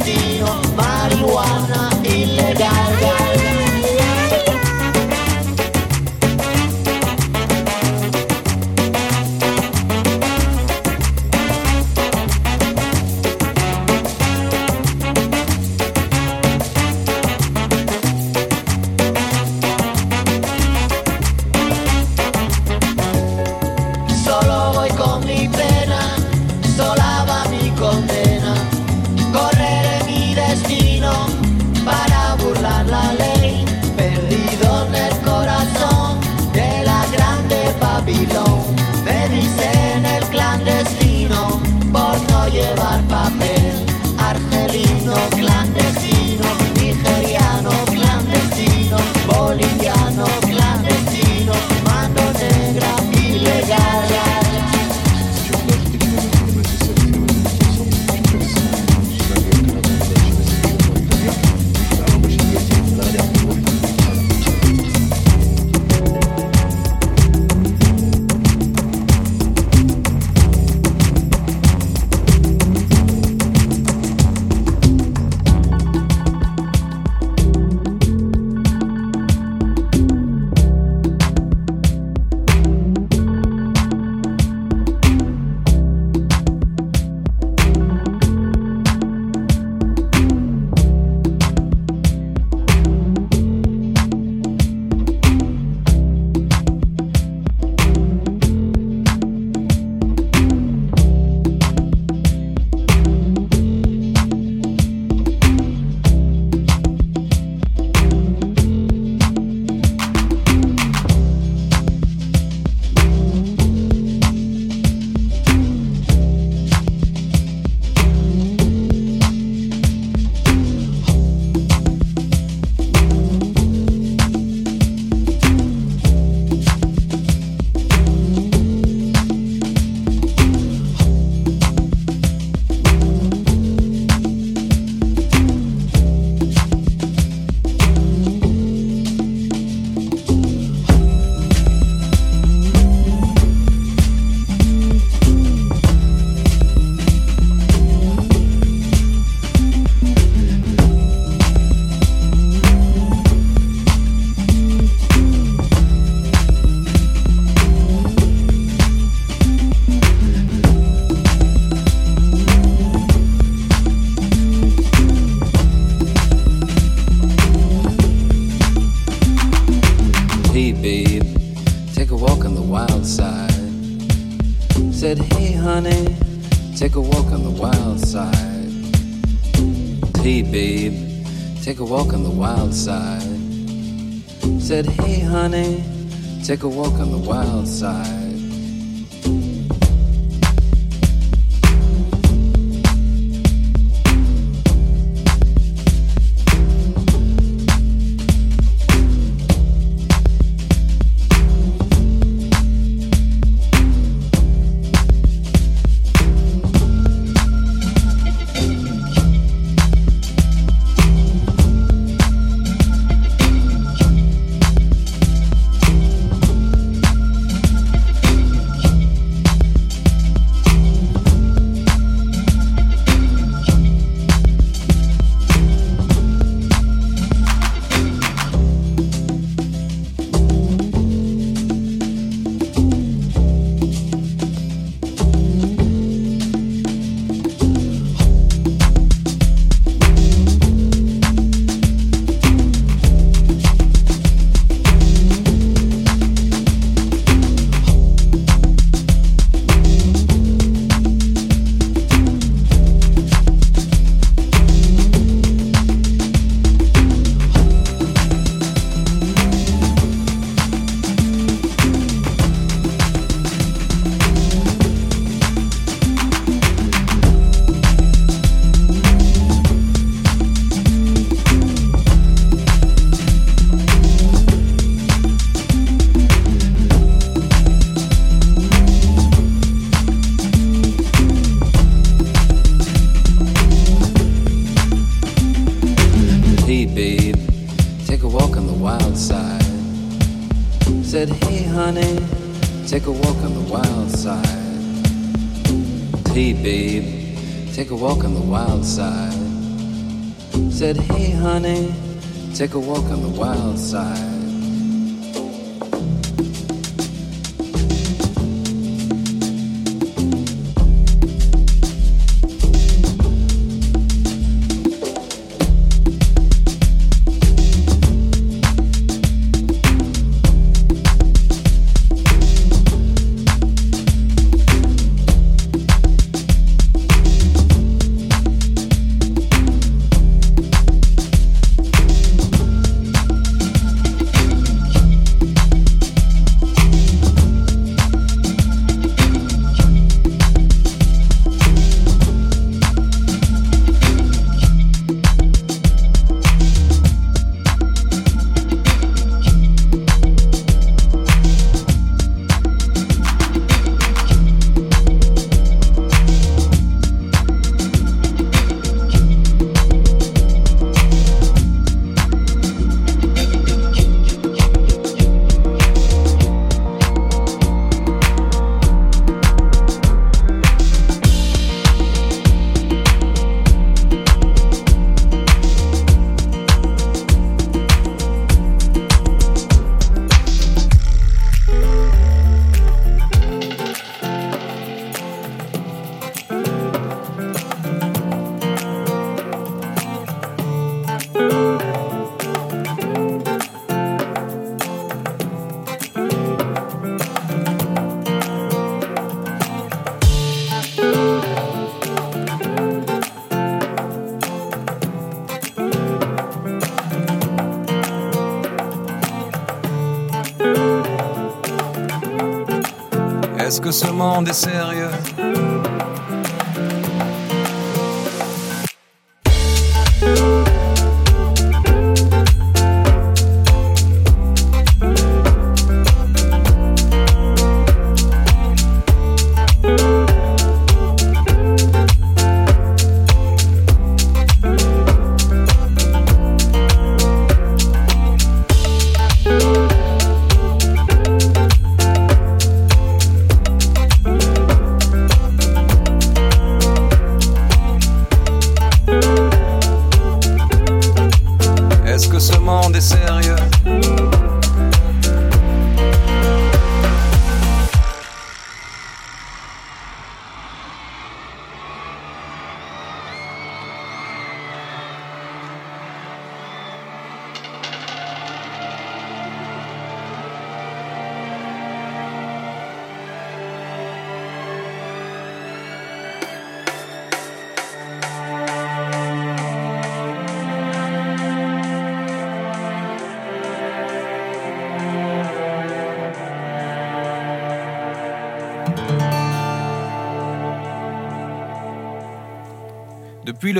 clandestino, a walk Take a walk on the wild side. Ce monde est sérieux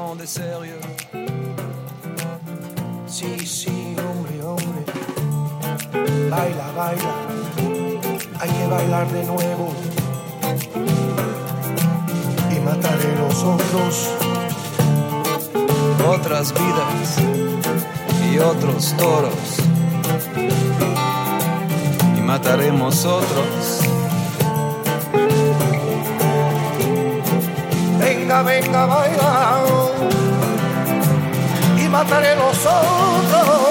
Monde est sérieux Sí, sí, hombre, hombre. Baila, baila. Hay que bailar de nuevo. Y mataré los otros. otras vidas y otros toros. Y mataremos otros. Venga, venga, baila. Y mataré los otros.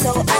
so I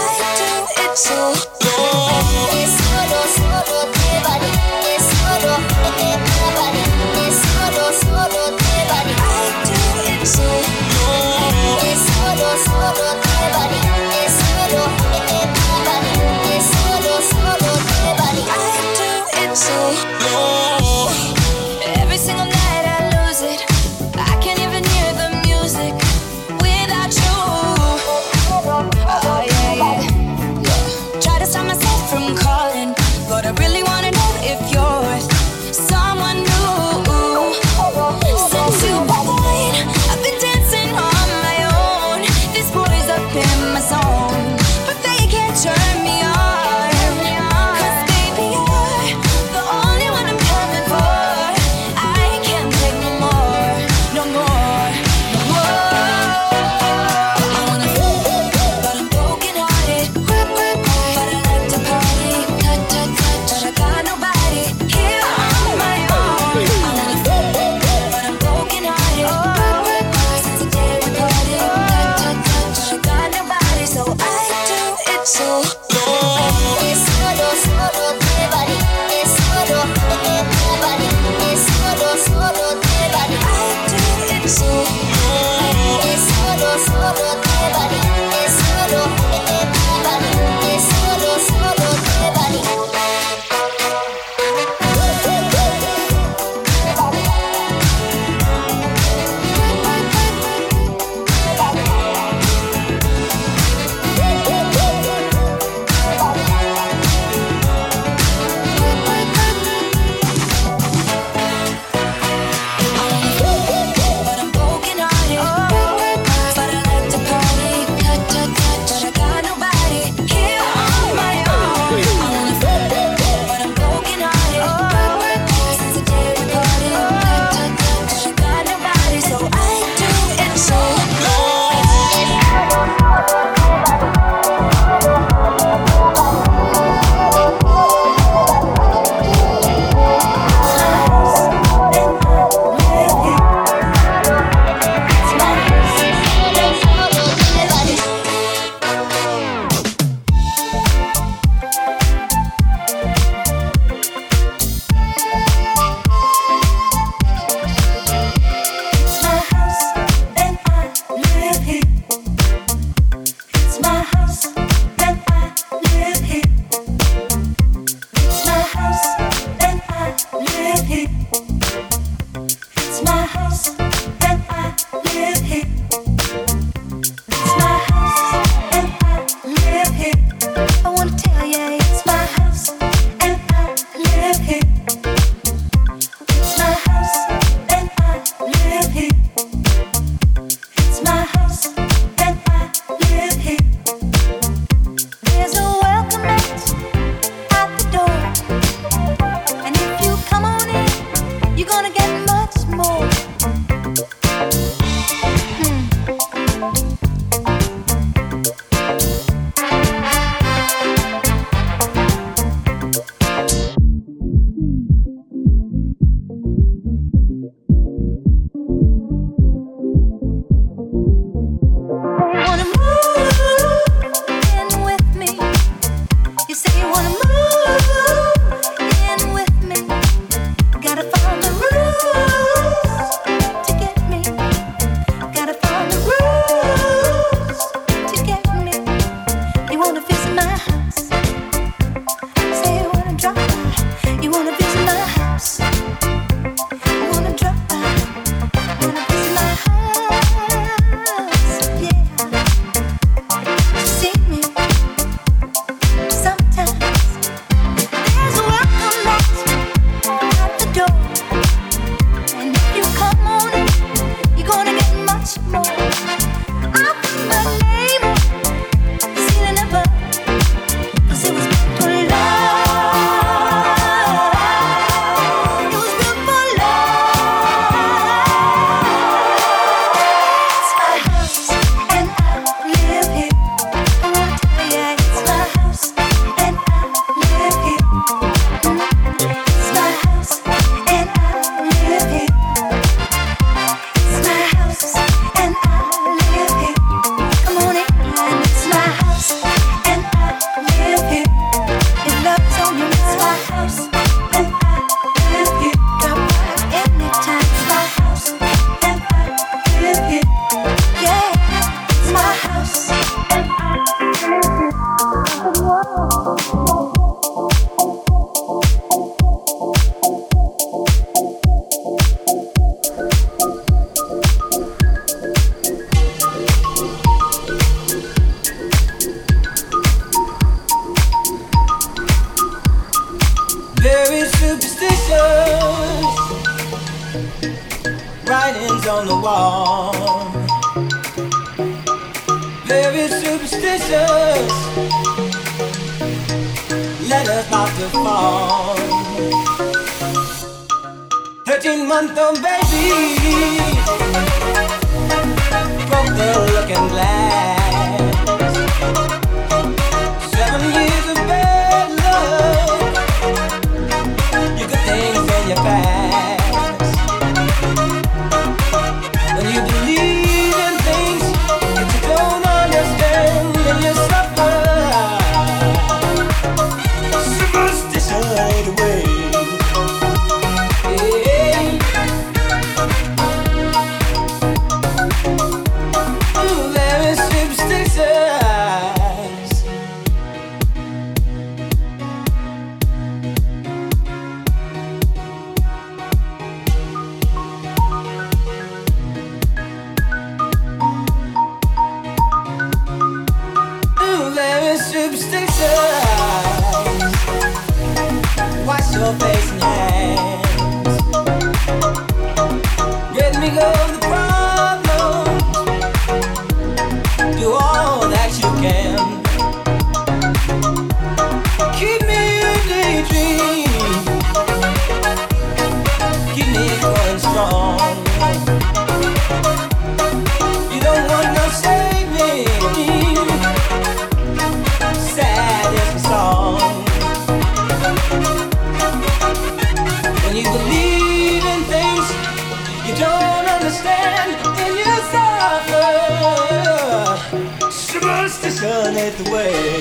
Superstition it away.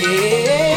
Yeah.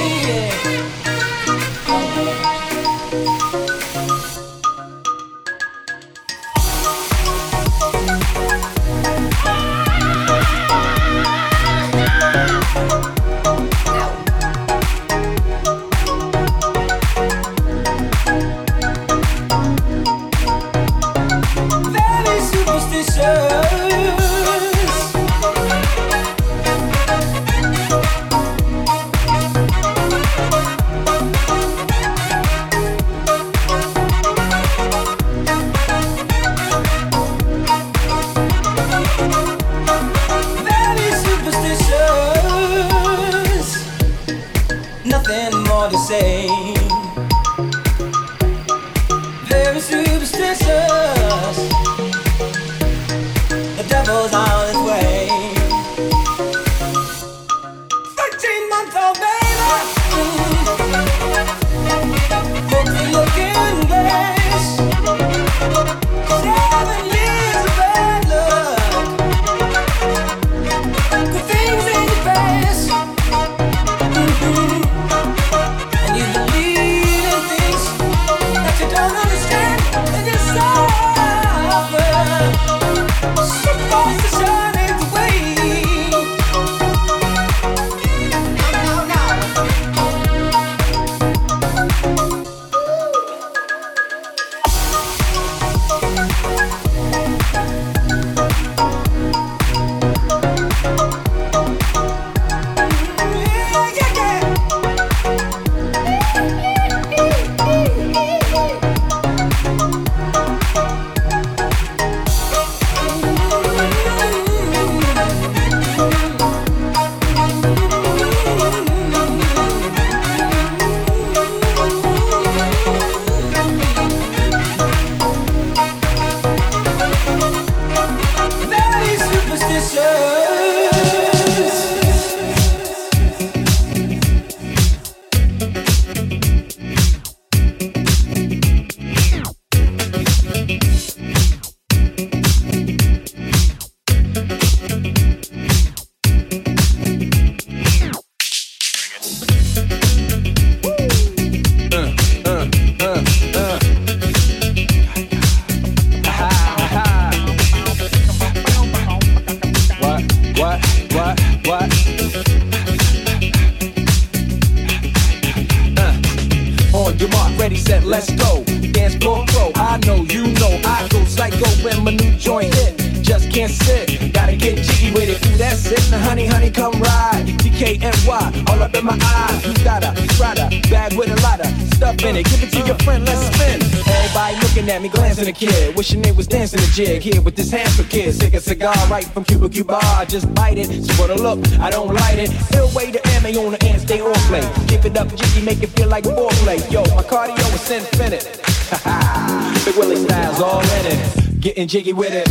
Jig here with this handsome kid. Sick a cigar right from Cuba Cuba. I just bite it. So for the look, I don't light it. Ill way to M on the end, stay on play. Give it up, jiggy, make it feel like foreplay. Yo, my cardio is infinite. Big Willie styles all in it. Getting jiggy with it.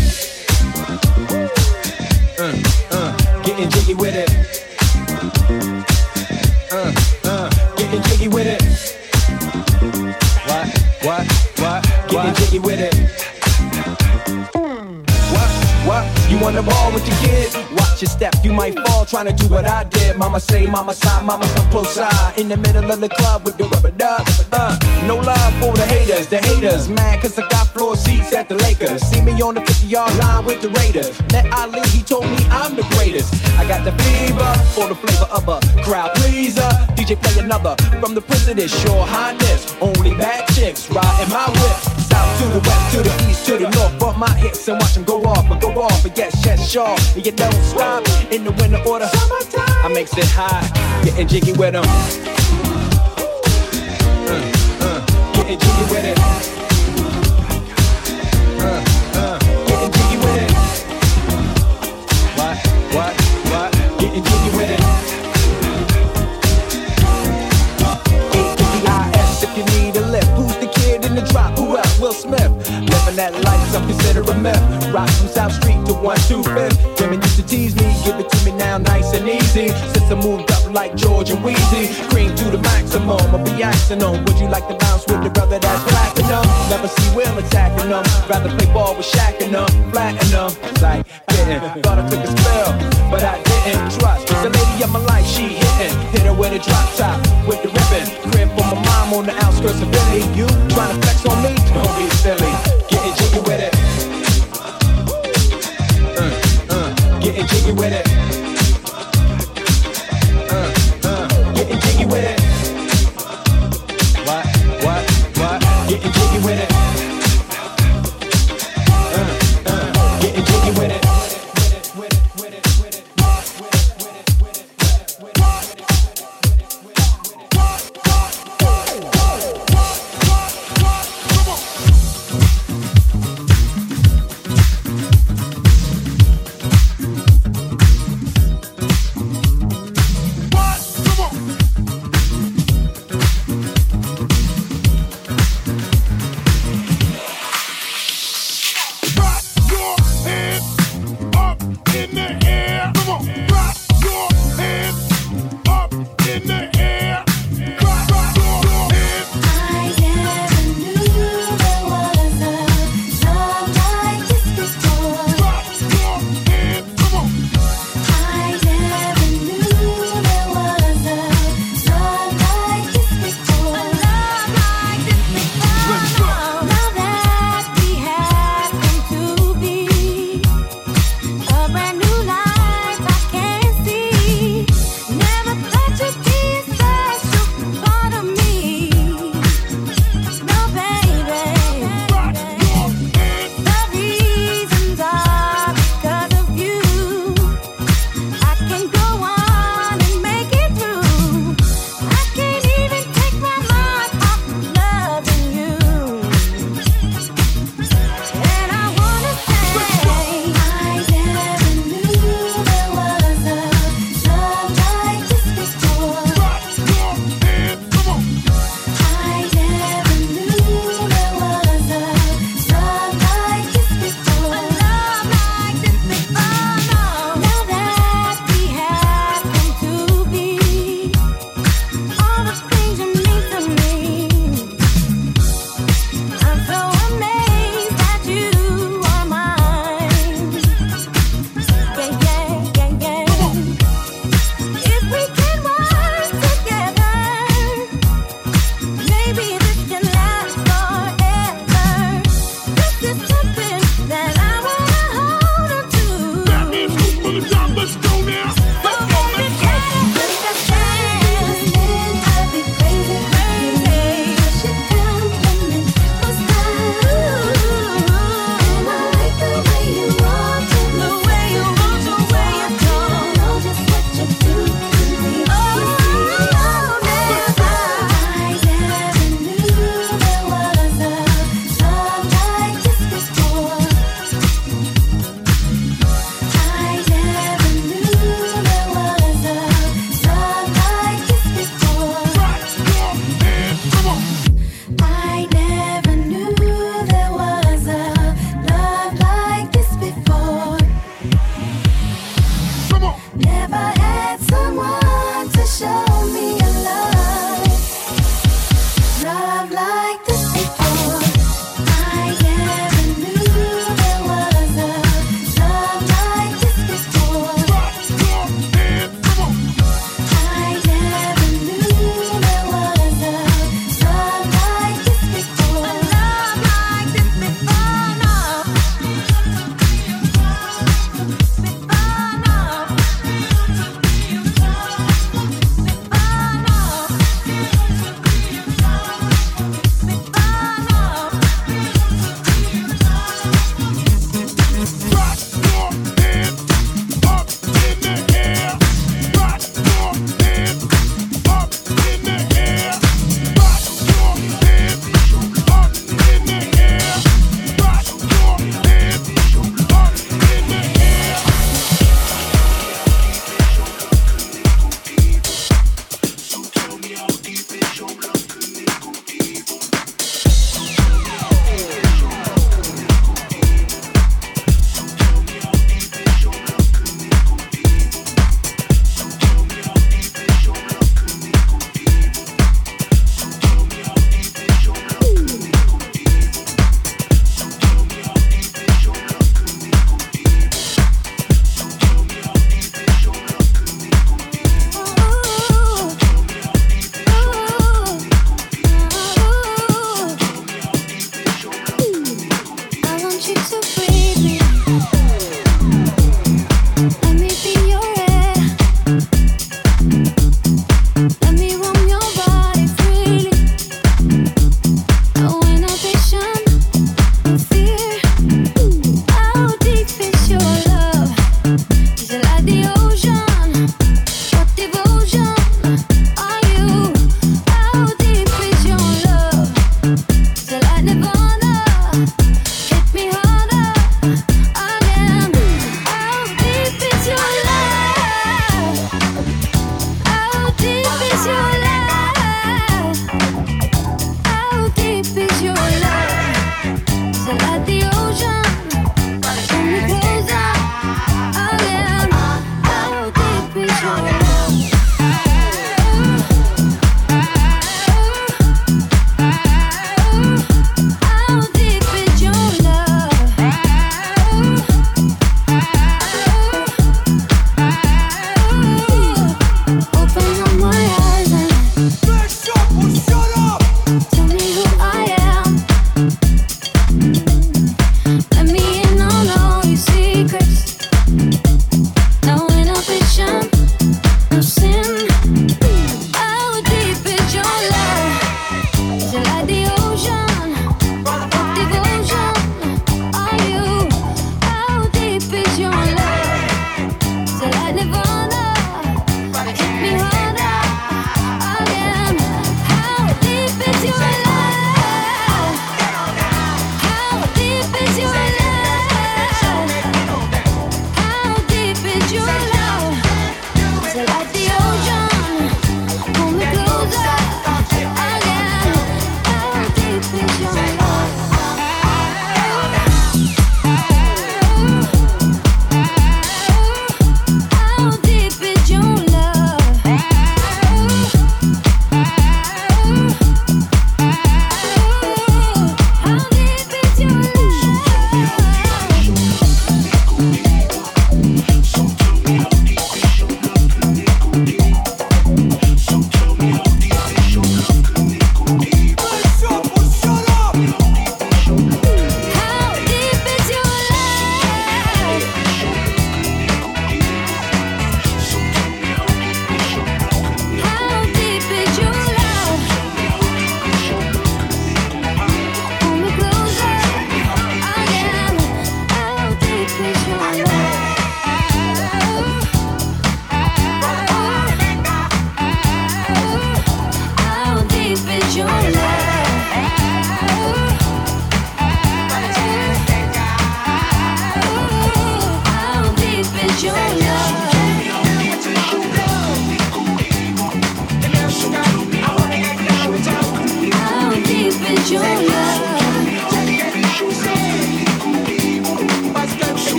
Uh, uh, getting jiggy with it. Uh, uh, getting jiggy with it. What? What? What? Getting jiggy with it. What? You the ball with your kid? Watch your step, you might fall trying to do what I did. Mama say, mama side, mama come close side. In the middle of the club with the rubber duck. Uh, no love for the haters, the haters. Mad cause I got floor seats at the Lakers. See me on the 50 yard line with the Raiders. Met Ali, he told me I'm the greatest. I got the fever for the flavor of a crowd pleaser. DJ play another from the president, sure highness. Only bad chicks riding my whip. South to the west, to the east, to the north. Bump my hips and watch them go off, but go off. But yes, yes, sure. And you don't stop in the winter order. I makes it high, getting jiggy with them. Uh, uh, getting jiggy it. Uh, uh, jiggy it. What, what, what? Jiggy it. If you need a lift. Who's the kid in the drop? Who else? Will Smith. That life, some consider a myth. From South Street to 125th. Women used to tease me, give it to me now nice and easy. Since I moved up like George and Wheezy, cream to the maximum. I'll be axing them. Would you like to bounce with the brother that's platinum? Never see Will attacking them. Rather play ball with Shaq and them, flatten them. Like, getting, thought I took a spell, but I didn't trust. The lady of my life, she hitting. Hit her with a drop top, with the ribbon. Crib for my mom on the outskirts of Philly. You trying to flex on me? Don't be silly. Getting jiggy with it. Uh, uh, getting jiggy with it.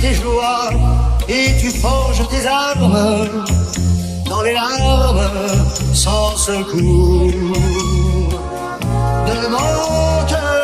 tes joies et tu forges tes armes dans les larmes sans secours de mon.